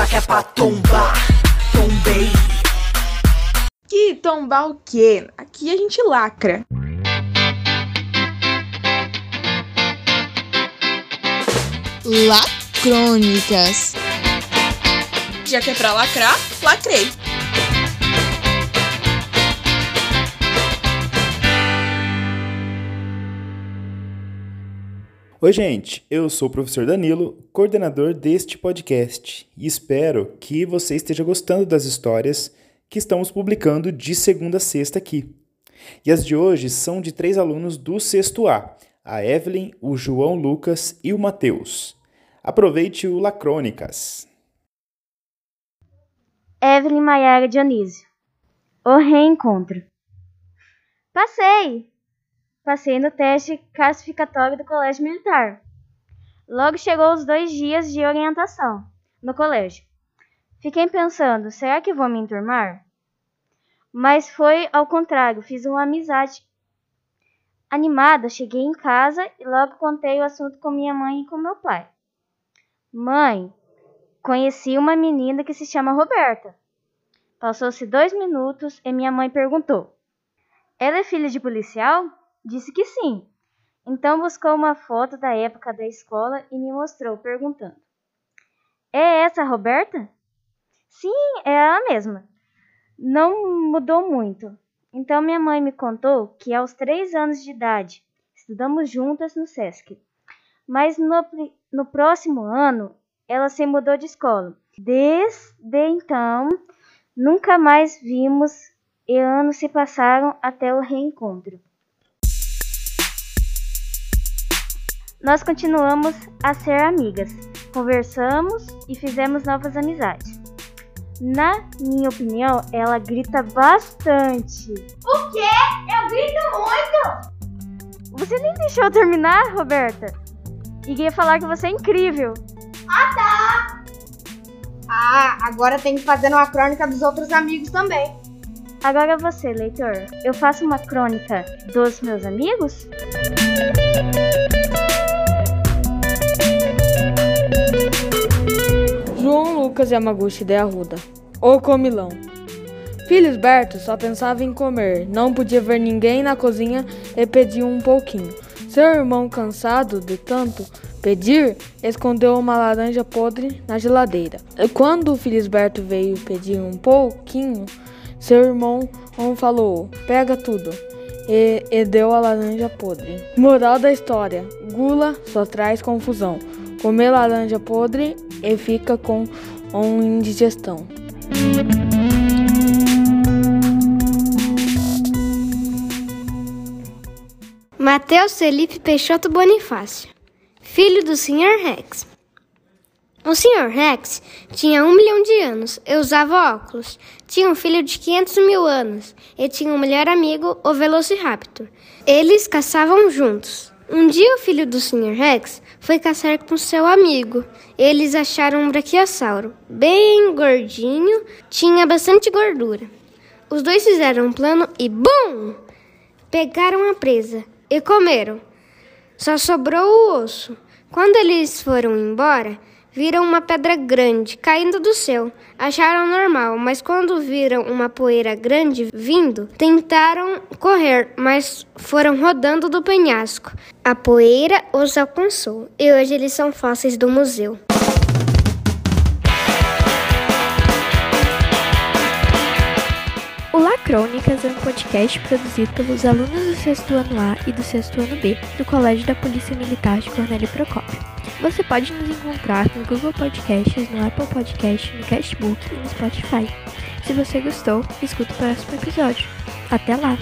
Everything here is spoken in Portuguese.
Já que é pra tombar, tombei. Que tombar o quê? Aqui a gente lacra. Lacrônicas. Já que é pra lacrar, lacrei. Oi, gente, eu sou o professor Danilo, coordenador deste podcast, e espero que você esteja gostando das histórias que estamos publicando de segunda a sexta aqui. E as de hoje são de três alunos do sexto A, a Evelyn, o João Lucas e o Matheus. Aproveite o Lacrônicas. Evelyn Maiara Dionísio. O reencontro. Passei! Passei no teste classificatório do Colégio Militar. Logo chegou os dois dias de orientação no colégio. Fiquei pensando, será que vou me enturmar? Mas foi ao contrário, fiz uma amizade. Animada, cheguei em casa e logo contei o assunto com minha mãe e com meu pai. Mãe, conheci uma menina que se chama Roberta. Passou-se dois minutos e minha mãe perguntou: Ela é filha de policial? Disse que sim. Então buscou uma foto da época da escola e me mostrou, perguntando: É essa a Roberta? Sim, é ela mesma. Não mudou muito. Então minha mãe me contou que aos três anos de idade estudamos juntas no SESC. Mas no, no próximo ano ela se mudou de escola. Desde então, nunca mais vimos e anos se passaram até o reencontro. Nós continuamos a ser amigas, conversamos e fizemos novas amizades. Na minha opinião, ela grita bastante. O quê? Eu grito muito! Você nem deixou eu terminar, Roberta? E ia falar que você é incrível. Ah, tá! Ah, agora tem que fazer uma crônica dos outros amigos também. Agora você, leitor. Eu faço uma crônica dos meus amigos? Lucas Yamaguchi de Arruda. O comilão. Felisberto só pensava em comer, não podia ver ninguém na cozinha e pediu um pouquinho. Seu irmão, cansado de tanto pedir, escondeu uma laranja podre na geladeira. Quando Felisberto veio pedir um pouquinho, seu irmão falou: Pega tudo. E, e deu a laranja podre. Moral da história: Gula só traz confusão. Comer laranja podre e fica com uma indigestão. Mateus Felipe Peixoto Bonifácio, filho do Sr. Rex. O Sr. Rex tinha um milhão de anos e usava óculos. Tinha um filho de 500 mil anos e tinha um melhor amigo, o Velociraptor. Eles caçavam juntos. Um dia o filho do Sr. Rex foi caçar com seu amigo. Eles acharam um braquiossauro, bem gordinho, tinha bastante gordura. Os dois fizeram um plano e BUM! Pegaram a presa e comeram. Só sobrou o osso. Quando eles foram embora, viram uma pedra grande caindo do céu. Acharam normal, mas quando viram uma poeira grande vindo, tentaram correr, mas foram rodando do penhasco. A poeira os alcançou e hoje eles são fósseis do museu. O Lacrônicas é um podcast produzido pelos alunos do sexto ano A e do sexto ano B do Colégio da Polícia Militar de Cornélio Procópio. Você pode nos encontrar no Google Podcasts, no Apple Podcasts, no Cashbook e no Spotify. Se você gostou, escuta o próximo episódio. Até lá!